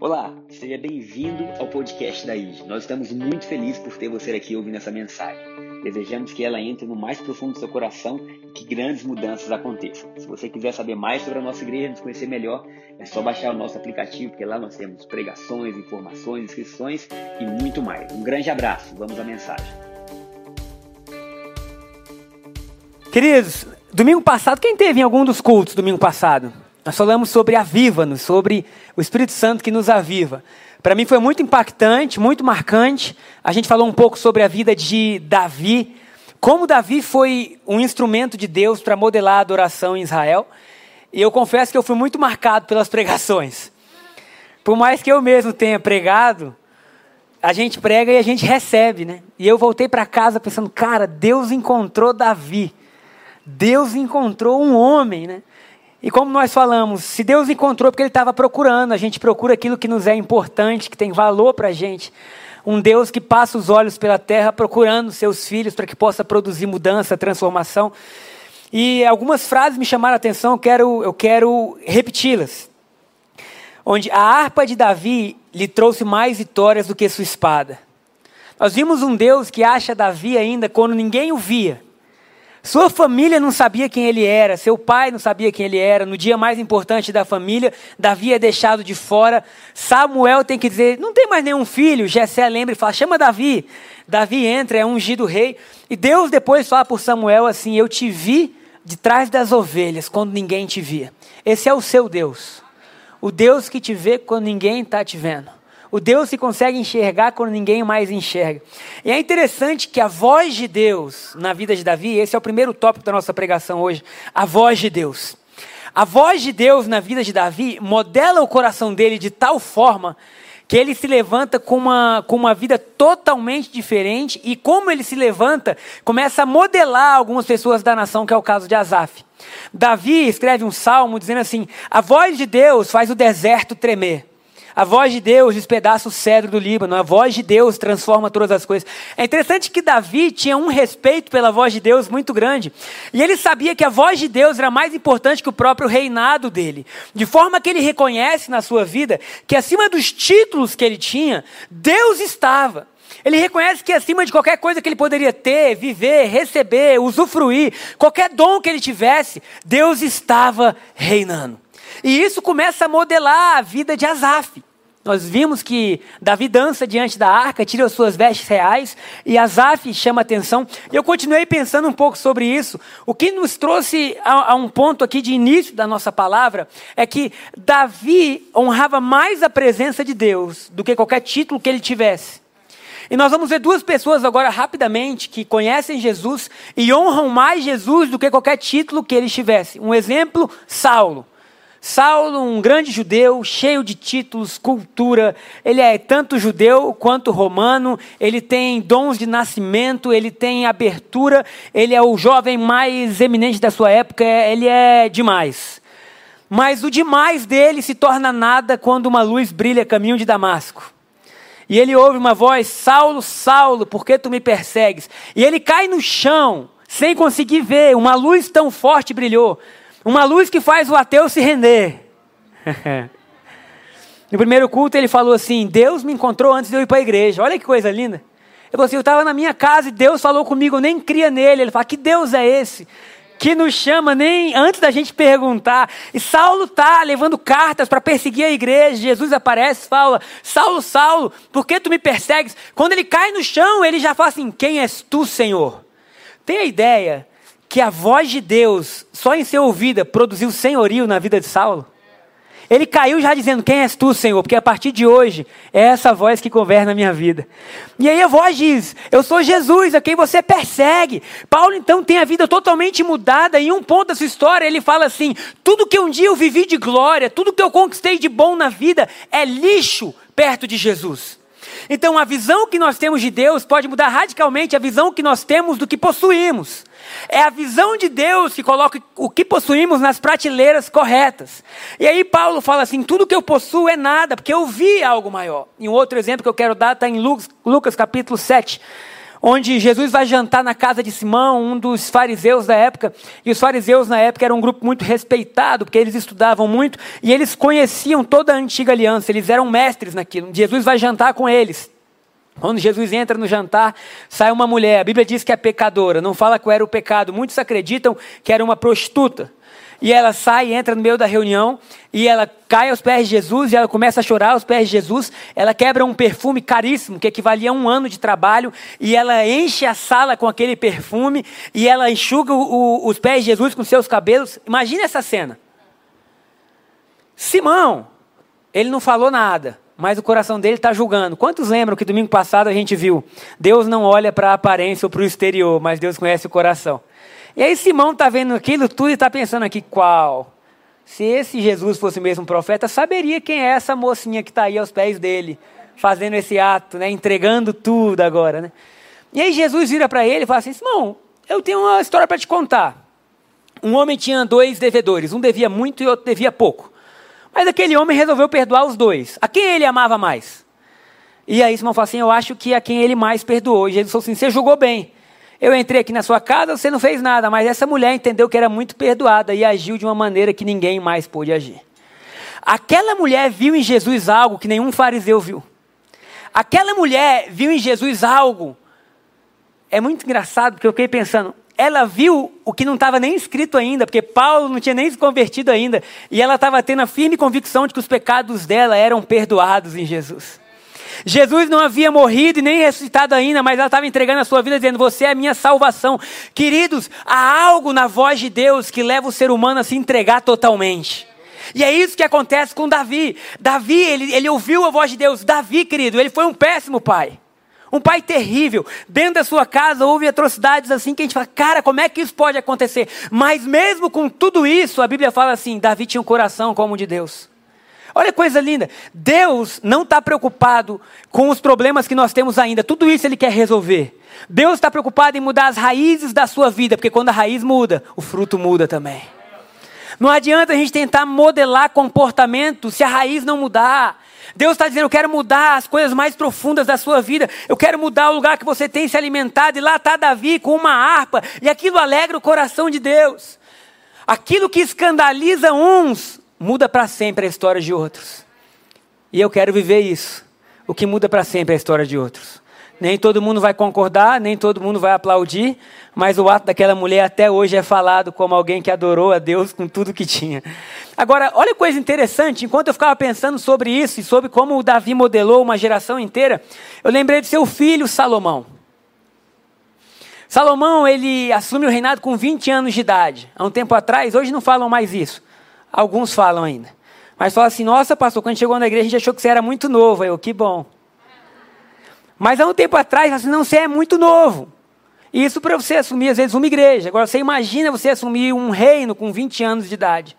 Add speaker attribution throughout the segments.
Speaker 1: Olá, seja bem-vindo ao podcast da IG. Nós estamos muito felizes por ter você aqui ouvindo essa mensagem. Desejamos que ela entre no mais profundo do seu coração e que grandes mudanças aconteçam. Se você quiser saber mais sobre a nossa igreja, nos conhecer melhor, é só baixar o nosso aplicativo, porque lá nós temos pregações, informações, inscrições e muito mais. Um grande abraço, vamos à mensagem.
Speaker 2: Queridos, domingo passado, quem teve em algum dos cultos domingo passado? Nós falamos sobre aviva-nos, sobre o Espírito Santo que nos aviva. Para mim foi muito impactante, muito marcante. A gente falou um pouco sobre a vida de Davi, como Davi foi um instrumento de Deus para modelar a adoração em Israel. E eu confesso que eu fui muito marcado pelas pregações. Por mais que eu mesmo tenha pregado, a gente prega e a gente recebe, né? E eu voltei para casa pensando, cara, Deus encontrou Davi. Deus encontrou um homem, né? E como nós falamos, se Deus encontrou porque Ele estava procurando, a gente procura aquilo que nos é importante, que tem valor para a gente. Um Deus que passa os olhos pela terra procurando seus filhos para que possa produzir mudança, transformação. E algumas frases me chamaram a atenção, eu quero, eu quero repeti-las. Onde a harpa de Davi lhe trouxe mais vitórias do que sua espada. Nós vimos um Deus que acha Davi ainda quando ninguém o via. Sua família não sabia quem ele era, seu pai não sabia quem ele era. No dia mais importante da família, Davi é deixado de fora. Samuel tem que dizer: não tem mais nenhum filho. Jessé lembra e fala: chama Davi. Davi entra, é ungido rei. E Deus depois fala por Samuel assim: eu te vi de trás das ovelhas, quando ninguém te via. Esse é o seu Deus. O Deus que te vê quando ninguém está te vendo. O Deus que consegue enxergar quando ninguém mais enxerga. E é interessante que a voz de Deus na vida de Davi, esse é o primeiro tópico da nossa pregação hoje, a voz de Deus. A voz de Deus na vida de Davi modela o coração dele de tal forma que ele se levanta com uma, com uma vida totalmente diferente e como ele se levanta, começa a modelar algumas pessoas da nação, que é o caso de Asaf. Davi escreve um salmo dizendo assim: A voz de Deus faz o deserto tremer. A voz de Deus despedaça o cedro do Líbano, a voz de Deus transforma todas as coisas. É interessante que Davi tinha um respeito pela voz de Deus muito grande. E ele sabia que a voz de Deus era mais importante que o próprio reinado dele. De forma que ele reconhece na sua vida que acima dos títulos que ele tinha, Deus estava. Ele reconhece que acima de qualquer coisa que ele poderia ter, viver, receber, usufruir, qualquer dom que ele tivesse, Deus estava reinando. E isso começa a modelar a vida de Asaf. Nós vimos que Davi dança diante da arca, tira as suas vestes reais, e Asaf chama atenção. E eu continuei pensando um pouco sobre isso. O que nos trouxe a, a, um ponto aqui de início da nossa palavra é que Davi honrava mais a presença de Deus do que qualquer título que ele tivesse. E nós vamos ver duas pessoas agora rapidamente que conhecem Jesus e honram mais Jesus do que qualquer título que ele tivesse. Um exemplo, Saulo. Saulo, um grande judeu, cheio de títulos, cultura, ele é tanto judeu quanto romano, ele tem dons de nascimento, ele tem abertura, ele é o jovem mais eminente da sua época, ele é demais. Mas o demais dele se torna nada quando uma luz brilha caminho de Damasco. E ele ouve uma voz: Saulo, Saulo, por que tu me persegues? E ele cai no chão, sem conseguir ver, uma luz tão forte brilhou. Uma luz que faz o ateu se render. no primeiro culto ele falou assim: Deus me encontrou antes de eu ir para a igreja. Olha que coisa linda. Falou assim: Eu estava na minha casa e Deus falou comigo, eu nem cria nele. Ele fala: Que Deus é esse? Que nos chama nem antes da gente perguntar. E Saulo está levando cartas para perseguir a igreja. Jesus aparece fala: Saulo, Saulo, por que tu me persegues? Quando ele cai no chão, ele já fala assim: Quem és tu, Senhor? Tem a ideia que a voz de Deus, só em ser ouvida, produziu senhorio na vida de Saulo? Ele caiu já dizendo: Quem és tu, Senhor? Porque a partir de hoje é essa voz que governa a minha vida. E aí a voz diz: Eu sou Jesus, a quem você persegue. Paulo então tem a vida totalmente mudada. Em um ponto da sua história ele fala assim: Tudo que um dia eu vivi de glória, tudo que eu conquistei de bom na vida é lixo perto de Jesus. Então a visão que nós temos de Deus pode mudar radicalmente a visão que nós temos do que possuímos. É a visão de Deus que coloca o que possuímos nas prateleiras corretas. E aí Paulo fala assim: tudo que eu possuo é nada, porque eu vi algo maior. E um outro exemplo que eu quero dar está em Lucas, Lucas capítulo 7, onde Jesus vai jantar na casa de Simão, um dos fariseus da época. E os fariseus na época eram um grupo muito respeitado, porque eles estudavam muito e eles conheciam toda a antiga aliança, eles eram mestres naquilo. Jesus vai jantar com eles. Quando Jesus entra no jantar, sai uma mulher. A Bíblia diz que é pecadora, não fala qual era o pecado. Muitos acreditam que era uma prostituta. E ela sai, entra no meio da reunião, e ela cai aos pés de Jesus, e ela começa a chorar aos pés de Jesus. Ela quebra um perfume caríssimo, que equivalia a um ano de trabalho, e ela enche a sala com aquele perfume, e ela enxuga o, o, os pés de Jesus com seus cabelos. Imagine essa cena. Simão, ele não falou nada, mas o coração dele está julgando. Quantos lembram que domingo passado a gente viu? Deus não olha para a aparência ou para o exterior, mas Deus conhece o coração. E aí Simão está vendo aquilo tudo e está pensando aqui, qual? Se esse Jesus fosse mesmo profeta, saberia quem é essa mocinha que está aí aos pés dele, fazendo esse ato, né, entregando tudo agora. Né? E aí Jesus vira para ele e fala assim, Simão, eu tenho uma história para te contar. Um homem tinha dois devedores, um devia muito e outro devia pouco. Mas aquele homem resolveu perdoar os dois. A quem ele amava mais? E aí Simão fala assim, eu acho que a quem ele mais perdoou. E Jesus falou assim, você julgou bem. Eu entrei aqui na sua casa, você não fez nada, mas essa mulher entendeu que era muito perdoada e agiu de uma maneira que ninguém mais pôde agir. Aquela mulher viu em Jesus algo que nenhum fariseu viu. Aquela mulher viu em Jesus algo. É muito engraçado, porque eu fiquei pensando, ela viu o que não estava nem escrito ainda, porque Paulo não tinha nem se convertido ainda, e ela estava tendo a firme convicção de que os pecados dela eram perdoados em Jesus. Jesus não havia morrido e nem ressuscitado ainda, mas ela estava entregando a sua vida, dizendo: Você é a minha salvação. Queridos, há algo na voz de Deus que leva o ser humano a se entregar totalmente. E é isso que acontece com Davi. Davi, ele, ele ouviu a voz de Deus. Davi, querido, ele foi um péssimo pai. Um pai terrível. Dentro da sua casa houve atrocidades assim que a gente fala, cara, como é que isso pode acontecer? Mas mesmo com tudo isso, a Bíblia fala assim: Davi tinha um coração como o de Deus. Olha que coisa linda. Deus não está preocupado com os problemas que nós temos ainda. Tudo isso Ele quer resolver. Deus está preocupado em mudar as raízes da sua vida, porque quando a raiz muda, o fruto muda também. Não adianta a gente tentar modelar comportamento se a raiz não mudar. Deus está dizendo: Eu quero mudar as coisas mais profundas da sua vida. Eu quero mudar o lugar que você tem se alimentado. E lá está Davi com uma harpa. E aquilo alegra o coração de Deus. Aquilo que escandaliza uns muda para sempre a história de outros. E eu quero viver isso. O que muda para sempre é a história de outros. Nem todo mundo vai concordar, nem todo mundo vai aplaudir, mas o ato daquela mulher até hoje é falado como alguém que adorou a Deus com tudo que tinha. Agora, olha coisa interessante, enquanto eu ficava pensando sobre isso e sobre como o Davi modelou uma geração inteira, eu lembrei de seu filho Salomão. Salomão, ele assume o reinado com 20 anos de idade. Há um tempo atrás, hoje não falam mais isso. Alguns falam ainda. Mas falam assim, nossa, pastor, quando chegou na igreja a gente achou que você era muito novo. Eu, que bom. Mas há um tempo atrás, assim, não, você é muito novo. Isso para você assumir, às vezes, uma igreja. Agora, você imagina você assumir um reino com 20 anos de idade.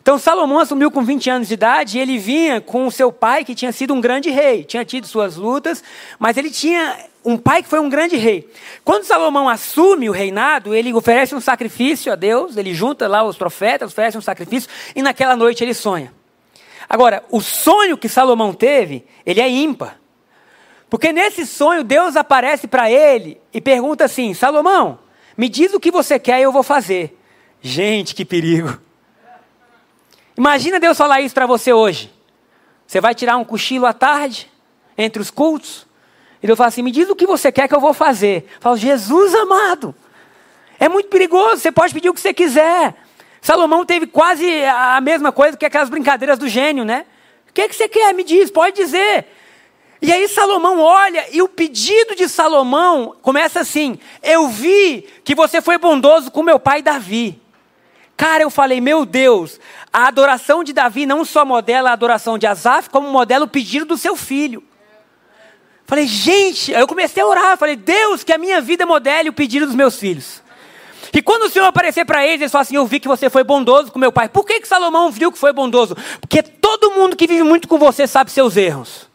Speaker 2: Então, Salomão assumiu com 20 anos de idade e ele vinha com o seu pai, que tinha sido um grande rei. Tinha tido suas lutas, mas ele tinha um pai que foi um grande rei. Quando Salomão assume o reinado, ele oferece um sacrifício a Deus, ele junta lá os profetas, oferece um sacrifício, e naquela noite ele sonha. Agora, o sonho que Salomão teve, ele é ímpar. Porque nesse sonho, Deus aparece para ele e pergunta assim: Salomão, me diz o que você quer e eu vou fazer. Gente, que perigo. Imagina Deus falar isso para você hoje. Você vai tirar um cochilo à tarde, entre os cultos, e Deus fala assim: me diz o que você quer que eu vou fazer. Eu falo, Jesus amado, é muito perigoso, você pode pedir o que você quiser. Salomão teve quase a mesma coisa que aquelas brincadeiras do gênio, né? O que, é que você quer? Me diz, pode dizer. E aí Salomão olha e o pedido de Salomão começa assim: Eu vi que você foi bondoso com meu pai Davi. Cara, eu falei, meu Deus, a adoração de Davi não só modela a adoração de Asaf, como modela o pedido do seu filho. Falei, gente, aí eu comecei a orar. Falei, Deus, que a minha vida modele o pedido dos meus filhos. E quando o Senhor aparecer para eles, eles falam assim: Eu vi que você foi bondoso com meu pai. Por que, que Salomão viu que foi bondoso? Porque todo mundo que vive muito com você sabe seus erros.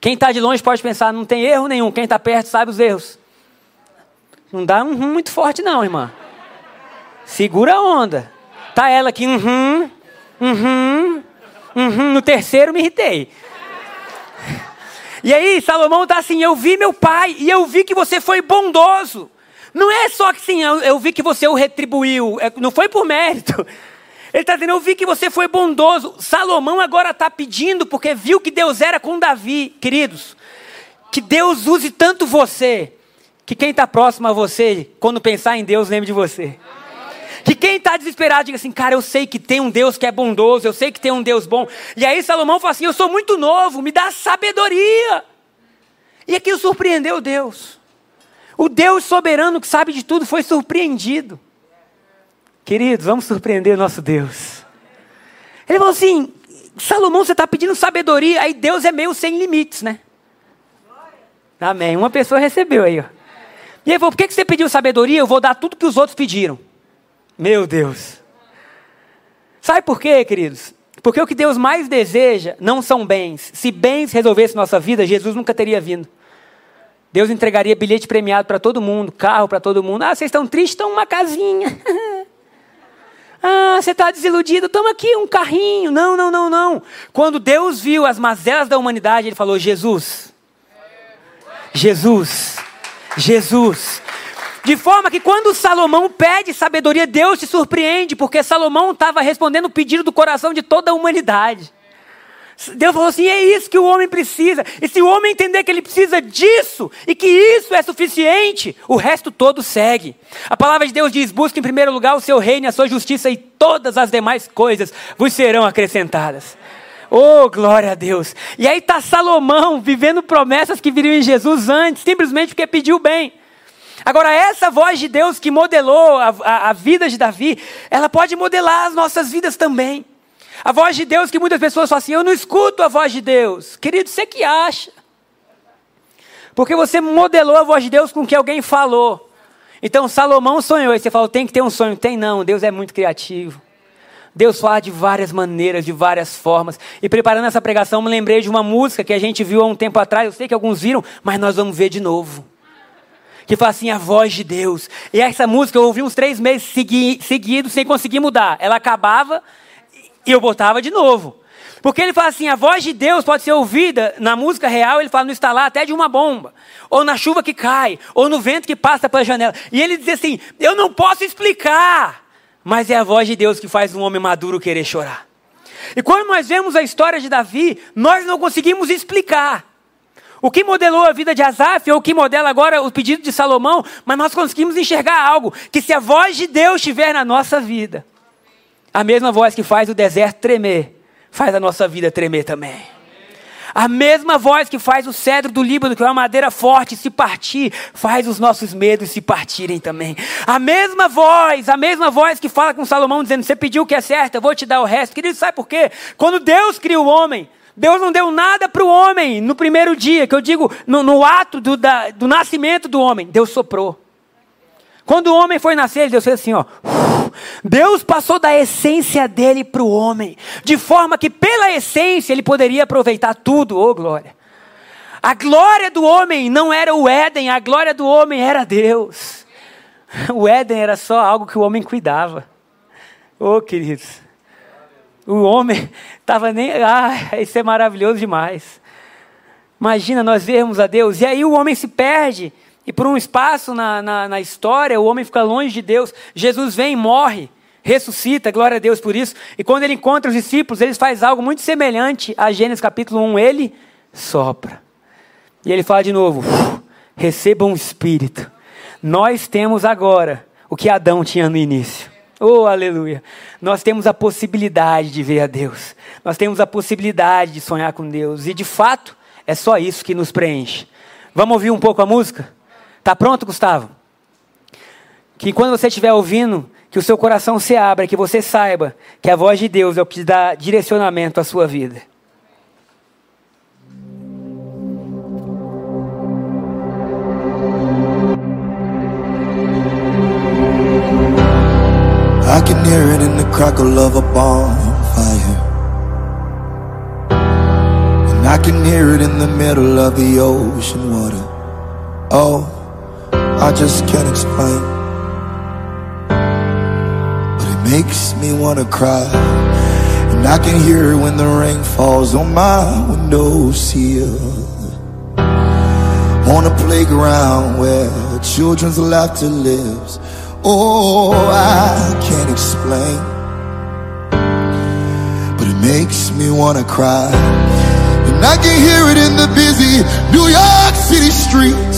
Speaker 2: Quem está de longe pode pensar: Não tem erro nenhum. Quem está perto sabe os erros. Não dá um hum muito forte, não, irmã. Segura a onda. Tá ela aqui, uhum, uhum, uhum. No terceiro me irritei. E aí, Salomão está assim: Eu vi meu pai e eu vi que você foi bondoso. Não é só que sim, eu, eu vi que você o retribuiu, é, não foi por mérito. Ele está dizendo: Eu vi que você foi bondoso. Salomão agora está pedindo, porque viu que Deus era com Davi. Queridos, que Deus use tanto você, que quem está próximo a você, quando pensar em Deus, lembre de você. Que quem está desesperado diga assim, cara, eu sei que tem um Deus que é bondoso, eu sei que tem um Deus bom. E aí Salomão fala assim: eu sou muito novo, me dá sabedoria. E aquilo surpreendeu Deus. O Deus soberano que sabe de tudo foi surpreendido. Queridos, vamos surpreender nosso Deus. Ele falou assim: Salomão, você está pedindo sabedoria, aí Deus é meio sem limites, né? Amém. Uma pessoa recebeu aí, ó. E ele falou: por que você pediu sabedoria? Eu vou dar tudo que os outros pediram. Meu Deus. Sabe por quê, queridos? Porque o que Deus mais deseja não são bens. Se bens resolvessem nossa vida, Jesus nunca teria vindo. Deus entregaria bilhete premiado para todo mundo, carro para todo mundo. Ah, vocês estão tristes? Estão uma casinha. ah, você está desiludido? Toma aqui um carrinho. Não, não, não, não. Quando Deus viu as mazelas da humanidade, Ele falou: Jesus, Jesus, Jesus, de forma que quando Salomão pede sabedoria, Deus se surpreende, porque Salomão estava respondendo o pedido do coração de toda a humanidade. Deus falou assim: é isso que o homem precisa. E se o homem entender que ele precisa disso e que isso é suficiente, o resto todo segue. A palavra de Deus diz: busque em primeiro lugar o seu reino, a sua justiça e todas as demais coisas vos serão acrescentadas. Oh, glória a Deus. E aí está Salomão vivendo promessas que viriam em Jesus antes, simplesmente porque pediu bem. Agora, essa voz de Deus que modelou a, a, a, vida de Davi, ela pode modelar as nossas vidas também. A voz de Deus que muitas pessoas falam assim: eu não escuto a voz de Deus. Querido, você que acha. Porque você modelou a voz de Deus com o que alguém falou. Então, Salomão sonhou, e você falou: tem que ter um sonho. Tem não, Deus é muito criativo. Deus fala de várias maneiras, de várias formas. E preparando essa pregação, me lembrei de uma música que a gente viu há um tempo atrás. Eu sei que alguns viram, mas nós vamos ver de novo que fala assim, a voz de Deus. E essa música eu ouvi uns três meses segui, seguidos sem conseguir mudar. Ela acabava e eu botava de novo. Porque ele fala assim, a voz de Deus pode ser ouvida na música real, ele fala no estalar até de uma bomba, ou na chuva que cai, ou no vento que passa pela janela. E ele diz assim: Eu não posso explicar, mas é a voz de Deus que faz um homem maduro querer chorar. E quando nós vemos a história de Davi, nós não conseguimos explicar. O que modelou a vida de Asaf, ou o que modela agora o pedido de Salomão, mas nós conseguimos enxergar algo: que se a voz de Deus estiver na nossa vida, a mesma voz que faz o deserto tremer, faz a nossa vida tremer também. A mesma voz que faz o cedro do Líbano, que é uma madeira forte, se partir, faz os nossos medos se partirem também. A mesma voz, a mesma voz que fala com Salomão, dizendo: Você pediu o que é certo, eu vou te dar o resto. Querido, sabe por quê? Quando Deus cria o homem, Deus não deu nada para o homem no primeiro dia, que eu digo, no, no ato do, da, do nascimento do homem. Deus soprou. Quando o homem foi nascer, Deus fez assim, ó. Deus passou da essência dele para o homem, de forma que pela essência ele poderia aproveitar tudo, ô oh, glória. A glória do homem não era o Éden, a glória do homem era Deus. O Éden era só algo que o homem cuidava. Ô oh, queridos. O homem estava nem. Ah, isso é maravilhoso demais. Imagina nós vermos a Deus. E aí o homem se perde. E por um espaço na, na, na história, o homem fica longe de Deus. Jesus vem, morre, ressuscita, glória a Deus por isso. E quando ele encontra os discípulos, ele faz algo muito semelhante a Gênesis capítulo 1. Ele sopra. E ele fala de novo: recebam o Espírito. Nós temos agora o que Adão tinha no início. Oh, aleluia. Nós temos a possibilidade de ver a Deus. Nós temos a possibilidade de sonhar com Deus. E de fato, é só isso que nos preenche. Vamos ouvir um pouco a música? Tá pronto, Gustavo? Que quando você estiver ouvindo, que o seu coração se abra, que você saiba que a voz de Deus é o que dá direcionamento à sua vida. I can hear it in the crackle of a bonfire. And I can hear it in the middle of the ocean water. Oh, I just can't explain. But it makes me wanna cry. And I can hear it when the rain falls on my window sill.
Speaker 3: on a playground where children's laughter lives. Oh, I can't explain, but it makes me wanna cry. And I can hear it in the busy New York City streets.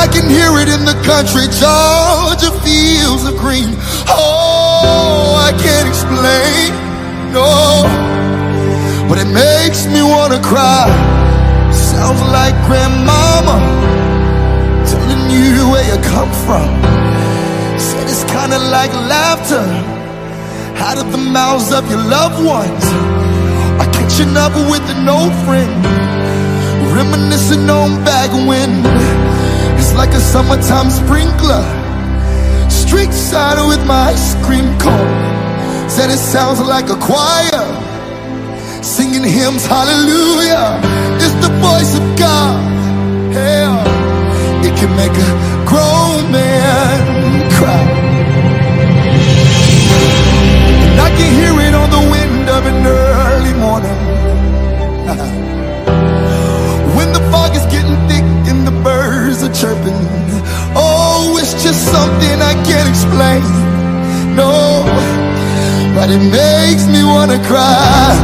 Speaker 3: I can hear it in the country, Georgia fields of green. Oh, I can't explain, no, but it makes me wanna cry. Sounds like grandmama telling you where you come from. Said it's kinda like laughter out of the mouths of your loved ones. Or catching up with an old friend, reminiscing on back when. Like a summertime sprinkler. Street side with my ice cream cone. Said it sounds like a choir singing hymns, hallelujah. It's the voice of God. Hell, it can make a grown man cry. And I can hear it on the wind of an early morning. birds are chirping. Oh, it's just something I can't explain. No, but it makes me wanna cry.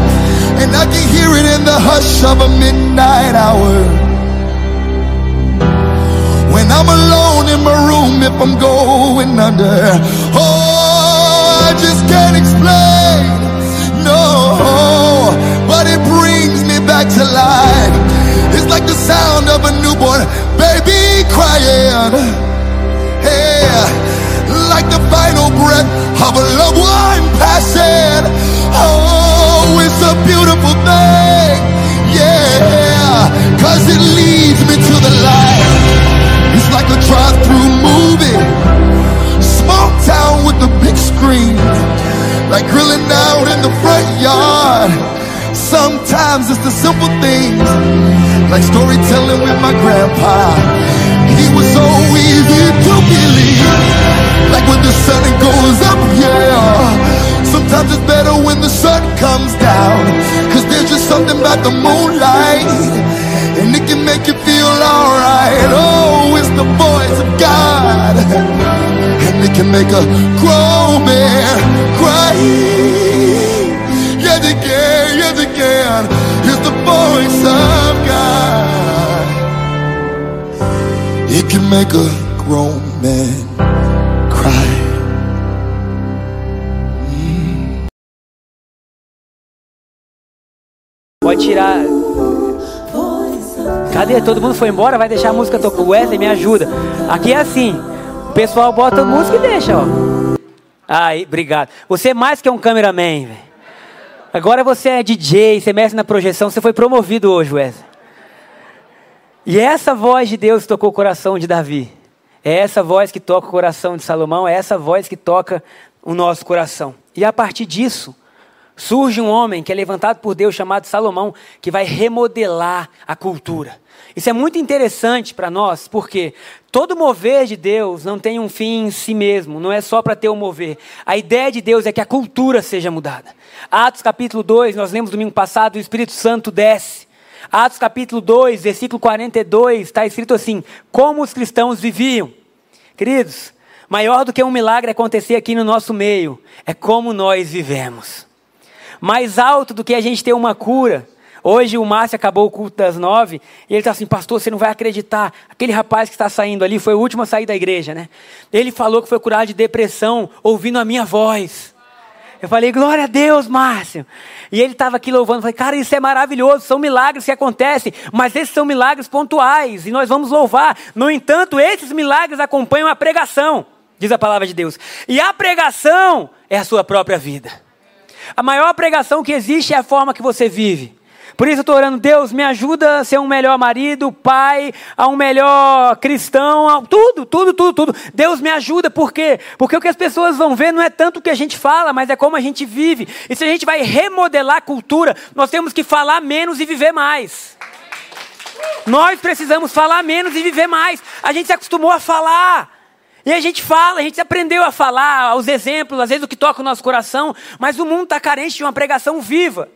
Speaker 3: And I can hear it in the hush of a midnight hour. When I'm alone in my room, if I'm going under. Oh, I just can't explain. Of a loved one passing. Oh, it's a beautiful thing. Yeah, cause it leads me to the light. It's like a drive-through movie. Small town with the big screen. Like grilling out in the front yard. Sometimes it's the simple things. Like storytelling with my grandpa. Was so easy to believe. Like when the sun goes up, yeah. Sometimes it's better when the sun comes down. Cause there's just something about the moonlight. And it can make you feel alright. Oh, it's the voice of God. And it can make a grown man cry. Yet again, yet again, it's the voice of Can make a grown man cry.
Speaker 2: Pode tirar. Cadê? Todo mundo foi embora? Vai deixar a música tocar. Wesley, me ajuda. Aqui é assim. O pessoal bota a música e deixa, ó. Aí, obrigado. Você é mais que um cameraman, velho. Agora você é DJ, você mexe na projeção. Você foi promovido hoje, Wesley. E essa voz de Deus tocou o coração de Davi. É essa voz que toca o coração de Salomão. É essa voz que toca o nosso coração. E a partir disso, surge um homem que é levantado por Deus chamado Salomão, que vai remodelar a cultura. Isso é muito interessante para nós, porque todo mover de Deus não tem um fim em si mesmo, não é só para ter um mover. A ideia de Deus é que a cultura seja mudada. Atos capítulo 2, nós lemos domingo passado, o Espírito Santo desce. Atos capítulo 2, versículo 42, está escrito assim: Como os cristãos viviam. Queridos, maior do que um milagre acontecer aqui no nosso meio, é como nós vivemos. Mais alto do que a gente ter uma cura. Hoje o Márcio acabou o culto das nove e ele está assim, pastor, você não vai acreditar. Aquele rapaz que está saindo ali foi o último a sair da igreja, né? Ele falou que foi curado de depressão ouvindo a minha voz. Eu falei, glória a Deus, Márcio. E ele estava aqui louvando. Eu falei, cara, isso é maravilhoso. São milagres que acontecem, mas esses são milagres pontuais e nós vamos louvar. No entanto, esses milagres acompanham a pregação, diz a palavra de Deus. E a pregação é a sua própria vida. A maior pregação que existe é a forma que você vive. Por isso eu estou orando, Deus, me ajuda a ser um melhor marido, pai, a um melhor cristão, a tudo, tudo, tudo, tudo. Deus me ajuda, por quê? Porque o que as pessoas vão ver não é tanto o que a gente fala, mas é como a gente vive. E se a gente vai remodelar a cultura, nós temos que falar menos e viver mais. Nós precisamos falar menos e viver mais. A gente se acostumou a falar. E a gente fala, a gente aprendeu a falar, os exemplos, às vezes o que toca o nosso coração, mas o mundo está carente de uma pregação viva.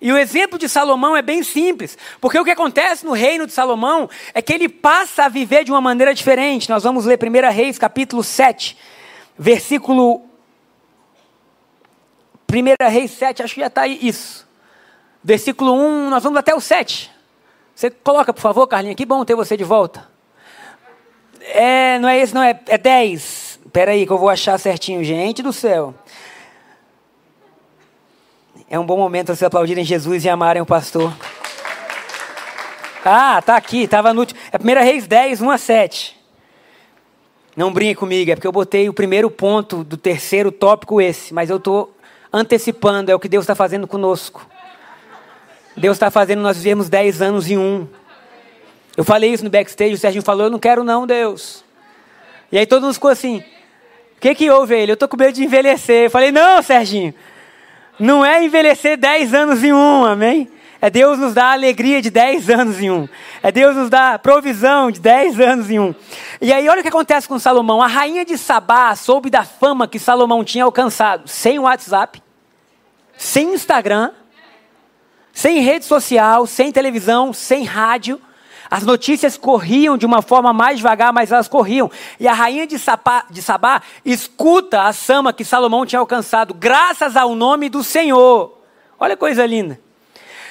Speaker 2: E o exemplo de Salomão é bem simples, porque o que acontece no reino de Salomão é que ele passa a viver de uma maneira diferente. Nós vamos ler 1 Reis, capítulo 7, versículo. 1 Reis 7, acho que já está aí isso. Versículo 1, nós vamos até o 7. Você coloca, por favor, Carlinha, que bom ter você de volta. É, não é esse, não, é, é 10. Espera aí que eu vou achar certinho, gente do céu. É um bom momento vocês aplaudirem Jesus e amarem o pastor. Ah, tá aqui, estava no último. É 1 Reis 10, 1 a 7. Não brinque comigo, é porque eu botei o primeiro ponto do terceiro tópico esse, mas eu estou antecipando, é o que Deus está fazendo conosco. Deus está fazendo nós vivemos 10 anos em um. Eu falei isso no backstage, o Serginho falou, eu não quero não, Deus. E aí todo mundo ficou assim, o que que houve ele? Eu estou com medo de envelhecer. Eu falei, não, Serginho, não é envelhecer 10 anos em um, amém? É Deus nos dar alegria de 10 anos em um. É Deus nos dar provisão de 10 anos em um. E aí, olha o que acontece com Salomão. A rainha de Sabá soube da fama que Salomão tinha alcançado. Sem WhatsApp, sem Instagram, sem rede social, sem televisão, sem rádio. As notícias corriam de uma forma mais devagar, mas elas corriam. E a rainha de, de Sabá escuta a sama que Salomão tinha alcançado, graças ao nome do Senhor. Olha coisa linda.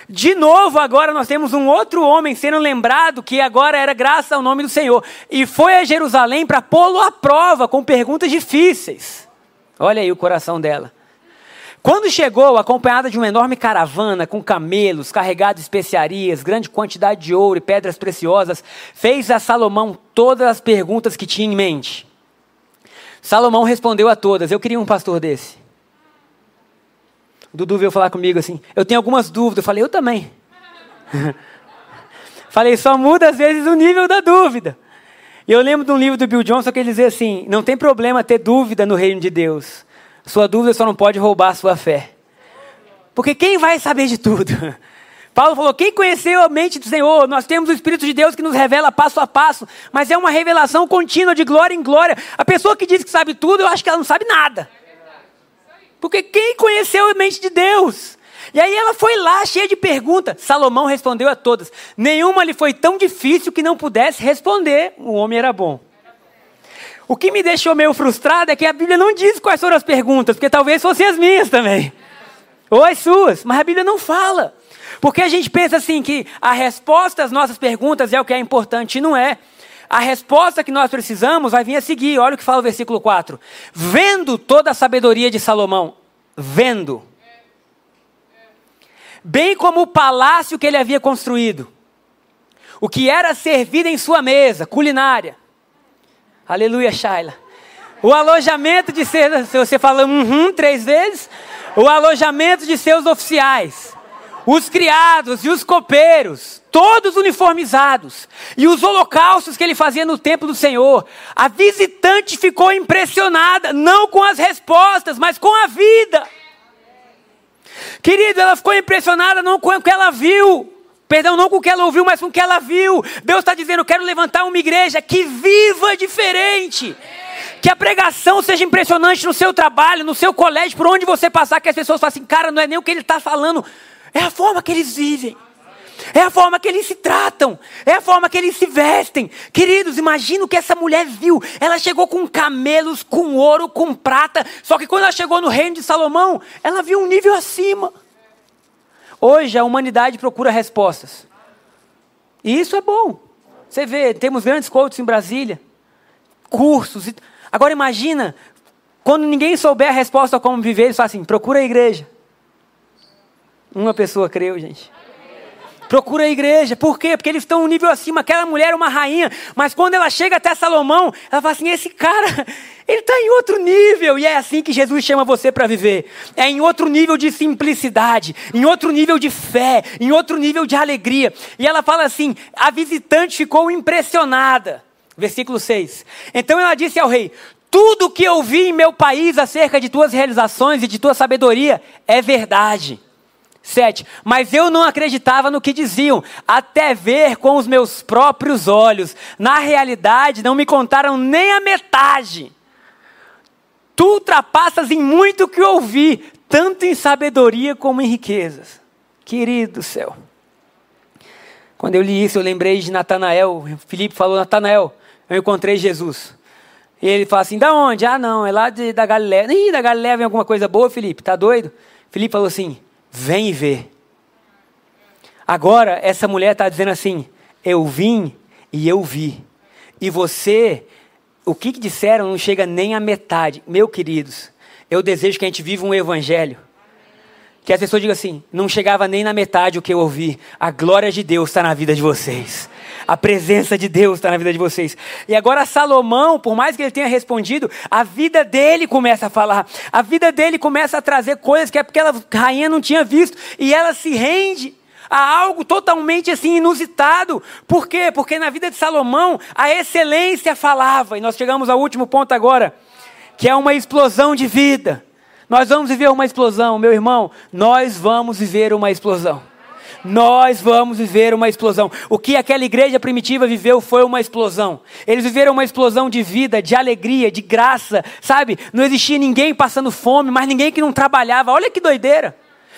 Speaker 2: De novo, agora nós temos um outro homem sendo lembrado que agora era graças ao nome do Senhor. E foi a Jerusalém para pô-lo à prova com perguntas difíceis. Olha aí o coração dela. Quando chegou, acompanhada de uma enorme caravana com camelos carregados de especiarias, grande quantidade de ouro e pedras preciosas, fez a Salomão todas as perguntas que tinha em mente. Salomão respondeu a todas. Eu queria um pastor desse. O Dudu veio falar comigo assim: Eu tenho algumas dúvidas. Eu falei: Eu também. falei: Só muda às vezes o nível da dúvida. E eu lembro de um livro do Bill Johnson que ele dizia assim: Não tem problema ter dúvida no reino de Deus. Sua dúvida só não pode roubar a sua fé. Porque quem vai saber de tudo? Paulo falou: quem conheceu a mente do Senhor? Nós temos o Espírito de Deus que nos revela passo a passo, mas é uma revelação contínua de glória em glória. A pessoa que diz que sabe tudo, eu acho que ela não sabe nada. Porque quem conheceu a mente de Deus? E aí ela foi lá, cheia de perguntas. Salomão respondeu a todas. Nenhuma lhe foi tão difícil que não pudesse responder. O homem era bom. O que me deixou meio frustrado é que a Bíblia não diz quais foram as perguntas, porque talvez fossem as minhas também. Ou as suas, mas a Bíblia não fala. Porque a gente pensa assim que a resposta às nossas perguntas é o que é importante, e não é. A resposta que nós precisamos vai vir a seguir. Olha o que fala o versículo 4. Vendo toda a sabedoria de Salomão, vendo. Bem como o palácio que ele havia construído. O que era servido em sua mesa, culinária Aleluia, Shaila. O alojamento de seus, você fala uhum três vezes, o alojamento de seus oficiais, os criados e os copeiros, todos uniformizados, e os holocaustos que ele fazia no templo do Senhor. A visitante ficou impressionada, não com as respostas, mas com a vida. Querido, ela ficou impressionada não com o que ela viu, Perdão, não com o que ela ouviu, mas com o que ela viu. Deus está dizendo: eu quero levantar uma igreja que viva diferente. Que a pregação seja impressionante no seu trabalho, no seu colégio, por onde você passar, que as pessoas falem assim, cara, não é nem o que ele está falando, é a forma que eles vivem. É a forma que eles se tratam, é a forma que eles se vestem. Queridos, imagina o que essa mulher viu. Ela chegou com camelos, com ouro, com prata. Só que quando ela chegou no reino de Salomão, ela viu um nível acima. Hoje a humanidade procura respostas. E isso é bom. Você vê, temos grandes coaches em Brasília, cursos. Agora imagina, quando ninguém souber a resposta a como viver, eles falam assim: procura a igreja. Uma pessoa creu, gente. Procura a igreja. Por quê? Porque eles estão um nível acima. Aquela mulher é uma rainha. Mas quando ela chega até Salomão, ela fala assim: esse cara, ele está em outro nível. E é assim que Jesus chama você para viver. É em outro nível de simplicidade, em outro nível de fé, em outro nível de alegria. E ela fala assim: a visitante ficou impressionada. Versículo 6. Então ela disse ao rei: Tudo que eu vi em meu país acerca de tuas realizações e de tua sabedoria é verdade. 7. Mas eu não acreditava no que diziam, até ver com os meus próprios olhos. Na realidade, não me contaram nem a metade. Tu ultrapassas em muito o que ouvi, tanto em sabedoria como em riquezas. Querido do céu. Quando eu li isso, eu lembrei de Natanael. Felipe falou: Natanael, eu encontrei Jesus. E ele fala assim: da onde? Ah, não, é lá de, da Galiléia. Ih, da Galiléia vem alguma coisa boa, Felipe? Tá doido? Felipe falou assim: vem e vê. Agora, essa mulher está dizendo assim: eu vim e eu vi. E você, o que, disseram não chega nem à metade. Meu queridos, eu desejo que a gente viva um evangelho. Que as pessoas digam assim: não chegava nem na metade o que eu ouvi. A glória de Deus está na vida de vocês. A presença de Deus está na vida de vocês. E agora Salomão, por mais que ele tenha respondido, a vida dele começa a falar. A vida dele começa a trazer coisas que é porque a rainha não tinha visto. E ela se rende a algo totalmente assim inusitado. Por quê? Porque na vida de Salomão a excelência falava. E nós chegamos ao último ponto agora, que é uma explosão de vida. Nós vamos viver uma explosão, meu irmão. Nós vamos viver uma explosão. Nós vamos viver uma explosão. O que aquela igreja primitiva viveu foi uma explosão. Eles viveram uma explosão de vida, de alegria, de graça, sabe? Não existia ninguém passando fome, mas ninguém que não trabalhava. Olha que doideira.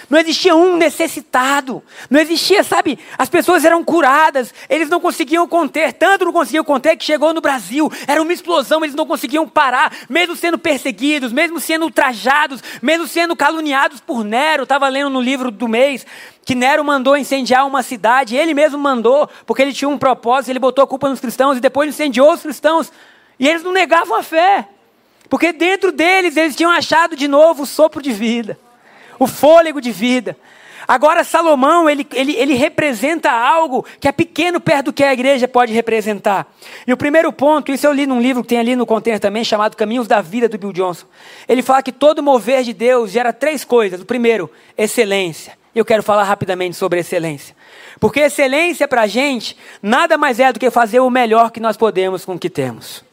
Speaker 2: Não existia um necessitado. Não existia, sabe? As pessoas eram curadas. Eles não conseguiam conter. Tanto não conseguiam conter que chegou no Brasil. Era uma explosão. Eles não conseguiam parar. Mesmo sendo perseguidos, mesmo sendo ultrajados, mesmo sendo caluniados por Nero. Estava lendo no livro do mês que Nero mandou incendiar uma cidade. Ele mesmo mandou, porque ele tinha um propósito. Ele botou a culpa nos cristãos e depois incendiou os cristãos. E eles não negavam a fé. Porque dentro deles eles tinham achado de novo o sopro de vida o fôlego de vida. Agora, Salomão, ele, ele, ele representa algo que é pequeno perto do que a igreja pode representar. E o primeiro ponto, isso eu li num livro que tem ali no container também, chamado Caminhos da Vida, do Bill Johnson. Ele fala que todo mover de Deus gera três coisas. O primeiro, excelência. Eu quero falar rapidamente sobre excelência. Porque excelência para a gente nada mais é do que fazer o melhor que nós podemos com o que temos.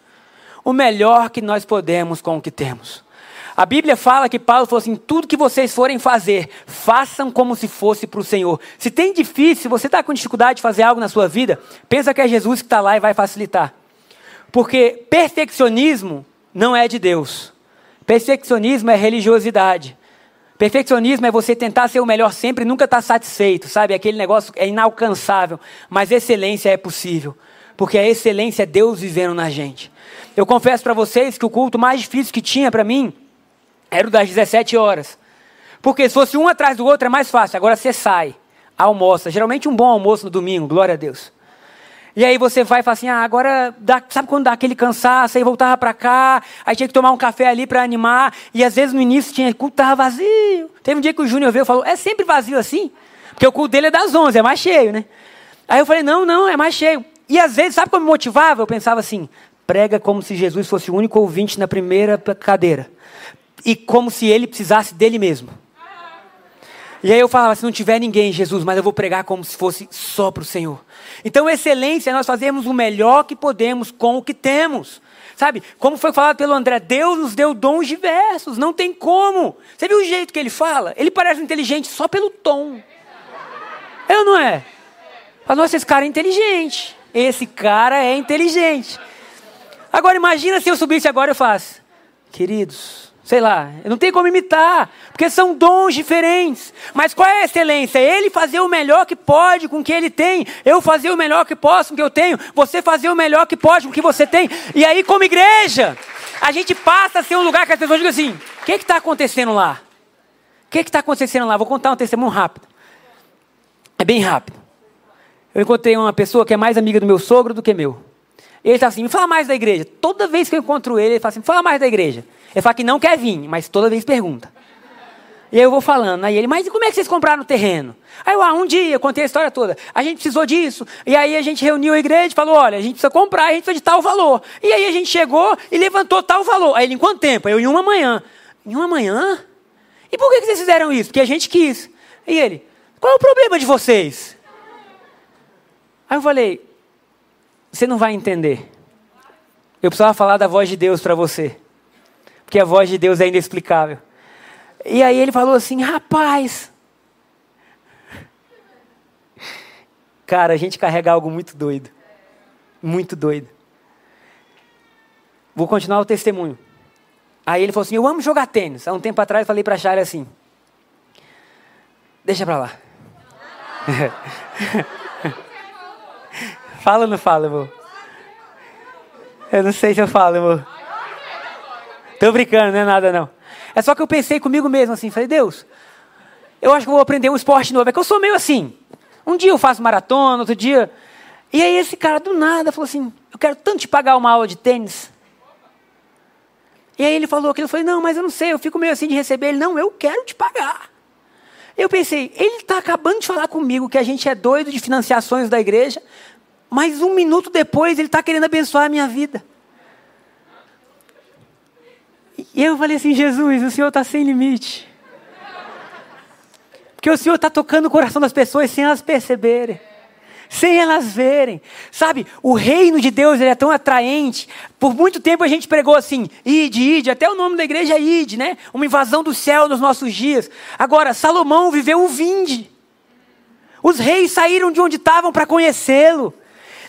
Speaker 2: O melhor que nós podemos com o que temos. A Bíblia fala que Paulo falou assim: tudo que vocês forem fazer, façam como se fosse para o Senhor. Se tem difícil, se você está com dificuldade de fazer algo na sua vida, pensa que é Jesus que está lá e vai facilitar. Porque perfeccionismo não é de Deus. Perfeccionismo é religiosidade. Perfeccionismo é você tentar ser o melhor sempre e nunca estar tá satisfeito, sabe? Aquele negócio é inalcançável, mas excelência é possível, porque a excelência é Deus vivendo na gente. Eu confesso para vocês que o culto mais difícil que tinha para mim era o das 17 horas. Porque se fosse um atrás do outro é mais fácil. Agora você sai, almoça. Geralmente um bom almoço no domingo, glória a Deus. E aí você vai e fala assim, ah, agora, dá, sabe quando dá aquele cansaço, aí voltava para cá, aí tinha que tomar um café ali para animar, e às vezes no início tinha, o culto estava vazio. Teve um dia que o Júnior veio e falou, é sempre vazio assim? Porque o culto dele é das 11, é mais cheio, né? Aí eu falei, não, não, é mais cheio. E às vezes, sabe como me motivava? Eu pensava assim, prega como se Jesus fosse o único ouvinte na primeira cadeira e como se ele precisasse dele mesmo. E aí eu falava, se não tiver ninguém, Jesus, mas eu vou pregar como se fosse só para o Senhor. Então, excelência é nós fazemos o melhor que podemos com o que temos. Sabe, como foi falado pelo André, Deus nos deu dons diversos, não tem como. Você viu o jeito que ele fala? Ele parece inteligente só pelo tom. Eu não é? Fala, nossa, esse cara é inteligente. Esse cara é inteligente. Agora imagina se eu subisse agora e faço, queridos, Sei lá, não tem como imitar, porque são dons diferentes. Mas qual é a excelência? Ele fazer o melhor que pode com o que ele tem, eu fazer o melhor que posso com o que eu tenho, você fazer o melhor que pode com o que você tem. E aí, como igreja, a gente passa a ser um lugar que as pessoas digam assim: o que está acontecendo lá? O que está acontecendo lá? Vou contar um testemunho rápido. É bem rápido. Eu encontrei uma pessoa que é mais amiga do meu sogro do que meu. Ele está assim: me fala mais da igreja. Toda vez que eu encontro ele, ele fala assim: me fala mais da igreja. Ele fala que não quer vir, mas toda vez pergunta. E eu vou falando. Aí ele, mas e como é que vocês compraram o terreno? Aí eu, ah, um dia, contei a história toda. A gente precisou disso. E aí a gente reuniu a igreja e falou: olha, a gente precisa comprar, a gente precisa de tal valor. E aí a gente chegou e levantou tal valor. Aí ele, em quanto tempo? Eu, em uma manhã. Em uma manhã? E por que vocês fizeram isso? Porque a gente quis. E ele, qual é o problema de vocês? Aí eu falei: você não vai entender. Eu precisava falar da voz de Deus para você porque a voz de Deus é inexplicável. E aí ele falou assim: rapaz. Cara, a gente carrega algo muito doido. Muito doido. Vou continuar o testemunho. Aí ele falou assim: Eu amo jogar tênis. Há um tempo atrás eu falei para a Shari assim: Deixa para lá. fala ou não fala, amor? Eu não sei se eu falo, amor. Tô brincando, não é nada não. É só que eu pensei comigo mesmo assim, falei, Deus, eu acho que vou aprender um esporte novo. É que eu sou meio assim. Um dia eu faço maratona, outro dia. E aí esse cara do nada falou assim: Eu quero tanto te pagar uma aula de tênis. E aí ele falou aquilo, eu falei, não, mas eu não sei, eu fico meio assim de receber. Ele, não, eu quero te pagar. Eu pensei, ele está acabando de falar comigo que a gente é doido de financiações da igreja, mas um minuto depois ele está querendo abençoar a minha vida. E eu falei assim, Jesus, o Senhor está sem limite. Porque o Senhor está tocando o coração das pessoas sem elas perceberem sem elas verem. Sabe, o reino de Deus ele é tão atraente. Por muito tempo a gente pregou assim, ide, ide, até o nome da igreja é ide, né? Uma invasão do céu nos nossos dias. Agora, Salomão viveu o vinde. Os reis saíram de onde estavam para conhecê-lo.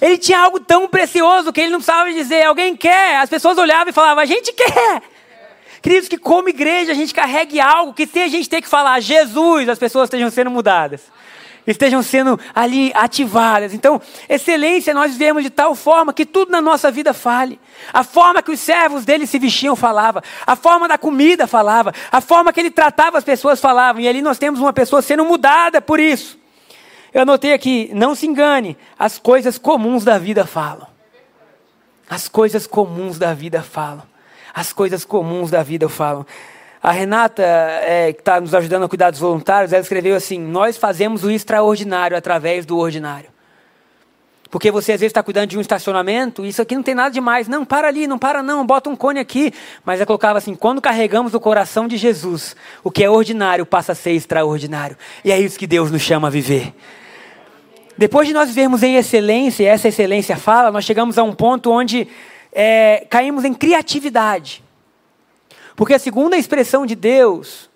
Speaker 2: Ele tinha algo tão precioso que ele não precisava dizer, alguém quer. As pessoas olhavam e falavam, a gente quer. Queridos, que como igreja a gente carregue algo que sem a gente ter que falar Jesus, as pessoas estejam sendo mudadas estejam sendo ali ativadas. Então, excelência nós vivemos de tal forma que tudo na nossa vida fale. A forma que os servos dele se vestiam falava, a forma da comida falava, a forma que ele tratava as pessoas falava. E ali nós temos uma pessoa sendo mudada por isso. Eu anotei aqui, não se engane, as coisas comuns da vida falam. As coisas comuns da vida falam. As coisas comuns da vida falam. A Renata, é, que está nos ajudando a cuidar dos voluntários, ela escreveu assim: Nós fazemos o extraordinário através do ordinário. Porque você às vezes está cuidando de um estacionamento, isso aqui não tem nada demais. Não, para ali, não para não, bota um cone aqui. Mas ela colocava assim: quando carregamos o coração de Jesus, o que é ordinário passa a ser extraordinário. E é isso que Deus nos chama a viver. Depois de nós vivermos em excelência, e essa excelência fala, nós chegamos a um ponto onde é, caímos em criatividade. Porque a segunda expressão de Deus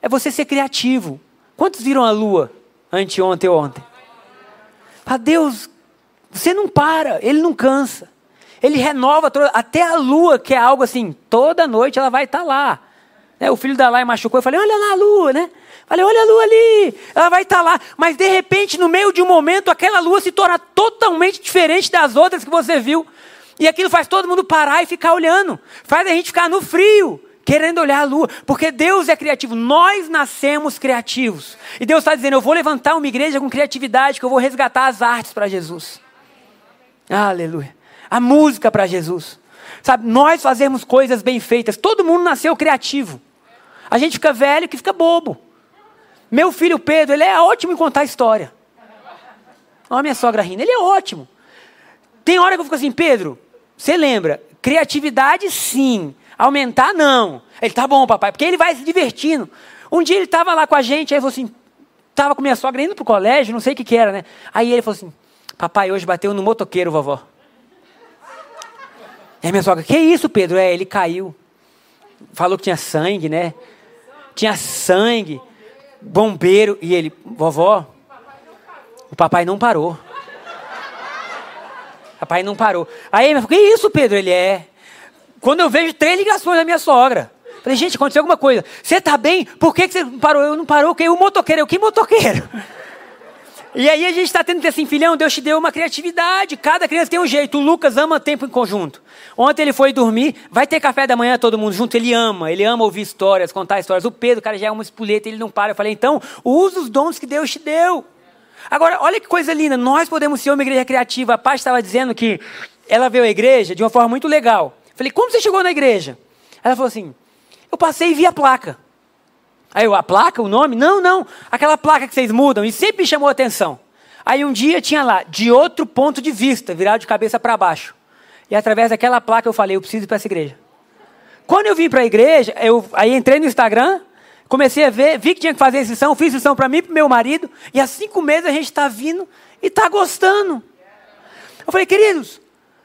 Speaker 2: é você ser criativo. Quantos viram a lua anteontem ou ontem? Para Deus, você não para, Ele não cansa. Ele renova até a lua, que é algo assim, toda noite ela vai estar tá lá. Né? O filho da Lai machucou, eu falei, olha lá a lua, né? Falei, olha a lua ali, ela vai estar tá lá. Mas de repente, no meio de um momento, aquela lua se torna totalmente diferente das outras que você viu. E aquilo faz todo mundo parar e ficar olhando. Faz a gente ficar no frio querendo olhar a lua, porque Deus é criativo, nós nascemos criativos. E Deus está dizendo: Eu vou levantar uma igreja com criatividade, que eu vou resgatar as artes para Jesus. Aleluia. A música para Jesus. Sabe, nós fazemos coisas bem feitas. Todo mundo nasceu criativo. A gente fica velho que fica bobo. Meu filho Pedro, ele é ótimo em contar história. Olha a minha sogra rindo, ele é ótimo. Tem hora que eu fico assim, Pedro, você lembra? Criatividade sim, Aumentar, não. Ele, tá bom, papai, porque ele vai se divertindo. Um dia ele estava lá com a gente, aí falou assim, estava com minha sogra indo para o colégio, não sei o que, que era, né? Aí ele falou assim, papai, hoje bateu no motoqueiro, vovó. Aí minha sogra, que isso, Pedro? É, ele caiu. Falou que tinha sangue, né? Tinha sangue. Bombeiro. E ele, vovó, o papai não parou. Papai não parou. Aí ele falou, que isso, Pedro? Ele é. Quando eu vejo três ligações da minha sogra. Falei, gente, aconteceu alguma coisa. Você está bem? Por que, que você parou? Eu não parou, que o motoqueiro. Eu, que motoqueiro? E aí a gente está tendo que assim, filhão, Deus te deu uma criatividade. Cada criança tem um jeito. O Lucas ama tempo em conjunto. Ontem ele foi dormir, vai ter café da manhã todo mundo junto. Ele ama, ele ama ouvir histórias, contar histórias. O Pedro, o cara já é uma espoleta, ele não para. Eu falei, então, usa os dons que Deus te deu. Agora, olha que coisa linda. Nós podemos ser uma igreja criativa. A Paz estava dizendo que ela veio à igreja de uma forma muito legal. Falei, como você chegou na igreja? Ela falou assim, eu passei e vi a placa. Aí eu, a placa, o nome? Não, não, aquela placa que vocês mudam. E sempre me chamou a atenção. Aí um dia tinha lá, de outro ponto de vista, virado de cabeça para baixo. E através daquela placa eu falei, eu preciso ir para essa igreja. Quando eu vim para a igreja, eu aí entrei no Instagram, comecei a ver, vi que tinha que fazer inscrição, fiz inscrição para mim e para meu marido, e há cinco meses a gente está vindo e está gostando. Eu falei, queridos,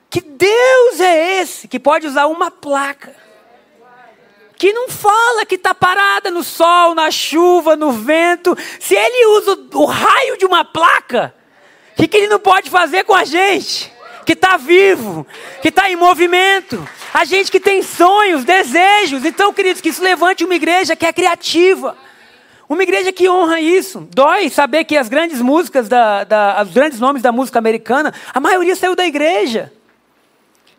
Speaker 2: que Deus é esse que pode usar uma placa? Que não fala que está parada no sol, na chuva, no vento. Se ele usa o, raio de uma placa, o que, que ele não pode fazer com a gente? Que está vivo, que está em movimento. A gente que tem sonhos, desejos. Então, queridos, que isso levante uma igreja que é criativa. Uma igreja que honra isso. Dói saber que as grandes músicas, da, da, os grandes nomes da música americana, a maioria saiu da igreja.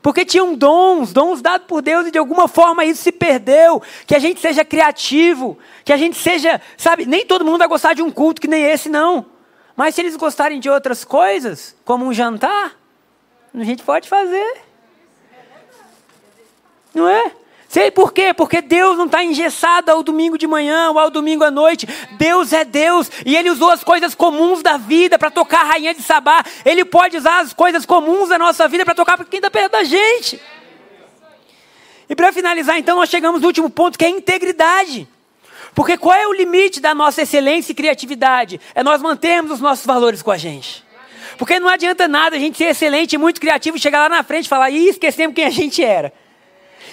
Speaker 2: Porque tinham dons, dons dados por Deus, e de alguma forma isso se perdeu. Que a gente seja criativo, que a gente seja, sabe, nem todo mundo vai gostar de um culto que nem esse, não. Mas se eles gostarem de outras coisas, como um jantar, a gente pode fazer. Não é? Sei por quê? Porque Deus não está engessado ao domingo de manhã ou ao domingo à noite. Deus é Deus e Ele usou as coisas comuns da vida para tocar a rainha de Sabá. Ele pode usar as coisas comuns da nossa vida para tocar quem está perto da gente. E para finalizar, então, nós chegamos no último ponto que é a integridade. Porque qual é o limite da nossa excelência e criatividade? É nós mantermos os nossos valores com a gente. Porque não adianta nada a gente ser excelente e muito criativo, chegar lá na frente e falar, ih, esquecemos quem a gente era.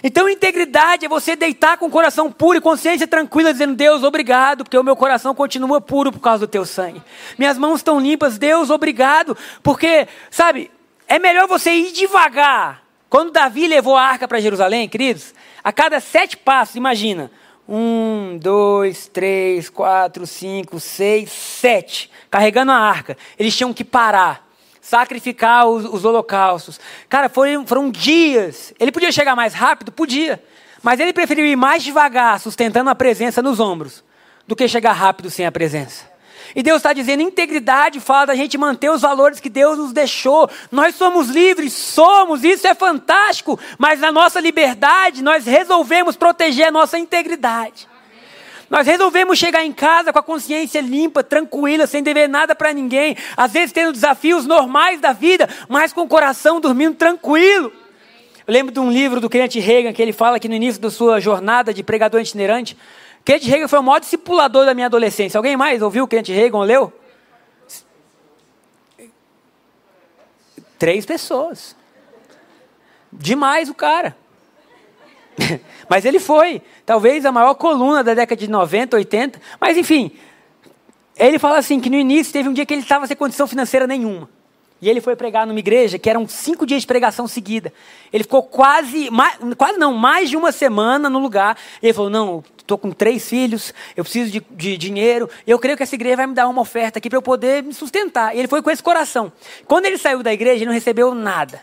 Speaker 2: Então, integridade é você deitar com o coração puro e consciência tranquila, dizendo: Deus, obrigado, porque o meu coração continua puro por causa do teu sangue. Minhas mãos estão limpas, Deus, obrigado, porque, sabe, é melhor você ir devagar. Quando Davi levou a arca para Jerusalém, queridos, a cada sete passos, imagina, um, dois, três, quatro, cinco, seis, sete, carregando a arca, eles tinham que parar sacrificar os, os holocaustos. Cara, foram, foram dias. Ele podia chegar mais rápido? Podia. Mas ele preferiu ir mais devagar, sustentando a presença nos ombros, do que chegar rápido sem a presença. E Deus está dizendo: integridade fala da gente manter os valores que Deus nos deixou. Nós somos livres, somos, isso é fantástico. Mas na nossa liberdade, nós resolvemos proteger a nossa integridade. Nós resolvemos chegar em casa com a consciência limpa, tranquila, sem dever nada para ninguém. Às vezes tendo desafios normais da vida, mas com o coração dormindo tranquilo. Eu lembro de um livro do Kenneth Reagan que ele fala que no início da sua jornada de pregador itinerante, Kenneth Reagan foi o maior discipulador da minha adolescência. Alguém mais ouviu o Kenneth Reagan, leu? Três pessoas. Demais o cara. Mas ele foi, talvez a maior coluna da década de 90, 80. Mas enfim, ele fala assim que no início teve um dia que ele estava sem condição financeira nenhuma. E ele foi pregar numa igreja que eram cinco dias de pregação seguida. Ele ficou quase, mais, quase não, mais de uma semana no lugar. E ele falou: Não, estou com três filhos, eu preciso de, de dinheiro. Eu creio que essa igreja vai me dar uma oferta aqui para eu poder me sustentar. E ele foi com esse coração. Quando ele saiu da igreja, ele não recebeu nada.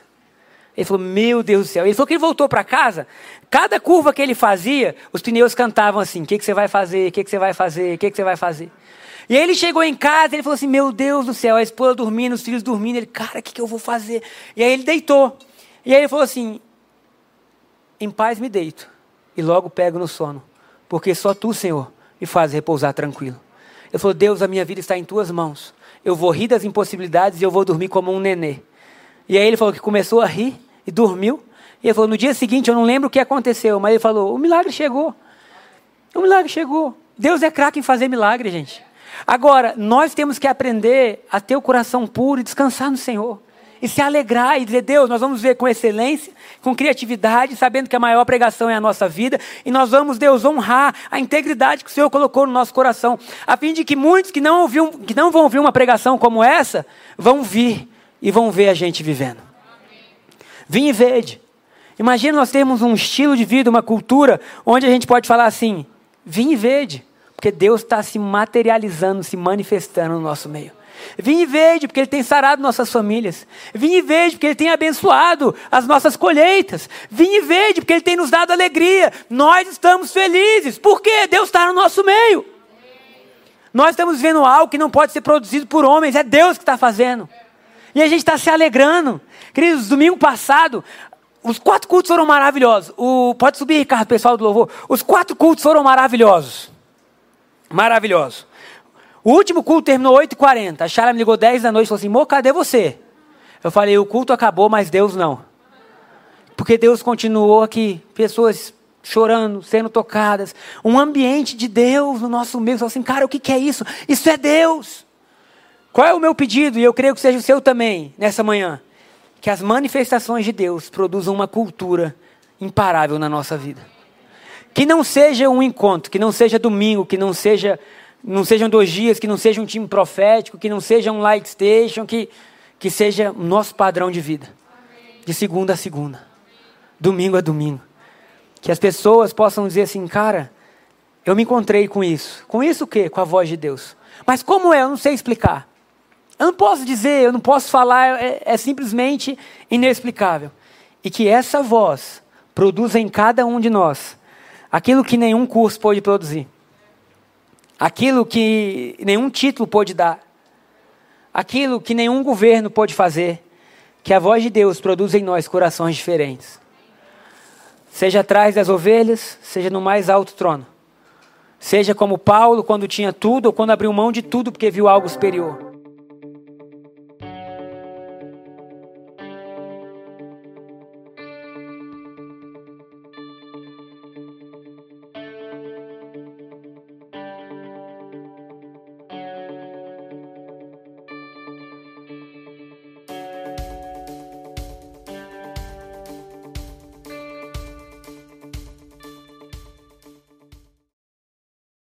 Speaker 2: Ele falou: Meu Deus do céu. Ele falou que ele voltou para casa. Cada curva que ele fazia, os pneus cantavam assim: O que, que você vai fazer? O que, que você vai fazer? O que, que você vai fazer? E aí ele chegou em casa, ele falou assim: Meu Deus do céu, a esposa dormindo, os filhos dormindo. Ele, cara, o que, que eu vou fazer? E aí ele deitou. E aí ele falou assim: Em paz me deito, e logo pego no sono, porque só tu, Senhor, me faz repousar tranquilo. Ele falou: Deus, a minha vida está em tuas mãos. Eu vou rir das impossibilidades e eu vou dormir como um nenê. E aí ele falou que começou a rir e dormiu. E ele falou: no dia seguinte, eu não lembro o que aconteceu, mas ele falou: o milagre chegou. O milagre chegou. Deus é craque em fazer milagre, gente. Agora, nós temos que aprender a ter o coração puro e descansar no Senhor. E se alegrar e dizer, Deus, nós vamos ver com excelência, com criatividade, sabendo que a maior pregação é a nossa vida, e nós vamos, Deus, honrar a integridade que o Senhor colocou no nosso coração, a fim de que muitos que não, ouviam, que não vão ouvir uma pregação como essa, vão vir e vão ver a gente vivendo. Vim e vede. Imagina nós termos um estilo de vida, uma cultura, onde a gente pode falar assim: vim e vede, porque Deus está se materializando, se manifestando no nosso meio. Vim e vede, porque Ele tem sarado nossas famílias. Vim e vede, porque Ele tem abençoado as nossas colheitas. Vim e vede, porque Ele tem nos dado alegria. Nós estamos felizes. Por quê? Deus está no nosso meio. Nós estamos vendo algo que não pode ser produzido por homens, é Deus que está fazendo. E a gente está se alegrando. Queridos, domingo passado, os quatro cultos foram maravilhosos. O, pode subir, Ricardo, pessoal do louvor. Os quatro cultos foram maravilhosos. Maravilhosos. O último culto terminou 8h40. A Chara me ligou 10 da noite e falou assim: Mo, cadê você? Eu falei: o culto acabou, mas Deus não. Porque Deus continuou aqui. Pessoas chorando, sendo tocadas. Um ambiente de Deus no nosso meio. Falei assim: cara, o que, que é isso? Isso é Deus. Qual é o meu pedido? E eu creio que seja o seu também, nessa manhã. Que as manifestações de Deus produzam uma cultura imparável na nossa vida. Que não seja um encontro, que não seja domingo, que não seja não sejam dois dias, que não seja um time profético, que não seja um light station, que, que seja o nosso padrão de vida. De segunda a segunda. Domingo a domingo. Que as pessoas possam dizer assim, cara, eu me encontrei com isso. Com isso o quê? Com a voz de Deus. Mas como é? Eu não sei explicar. Eu não posso dizer, eu não posso falar, é, é simplesmente inexplicável. E que essa voz produza em cada um de nós aquilo que nenhum curso pode produzir, aquilo que nenhum título pode dar, aquilo que nenhum governo pode fazer, que a voz de Deus produz em nós corações diferentes. Seja atrás das ovelhas, seja no mais alto trono. Seja como Paulo, quando tinha tudo, ou quando abriu mão de tudo porque viu algo superior.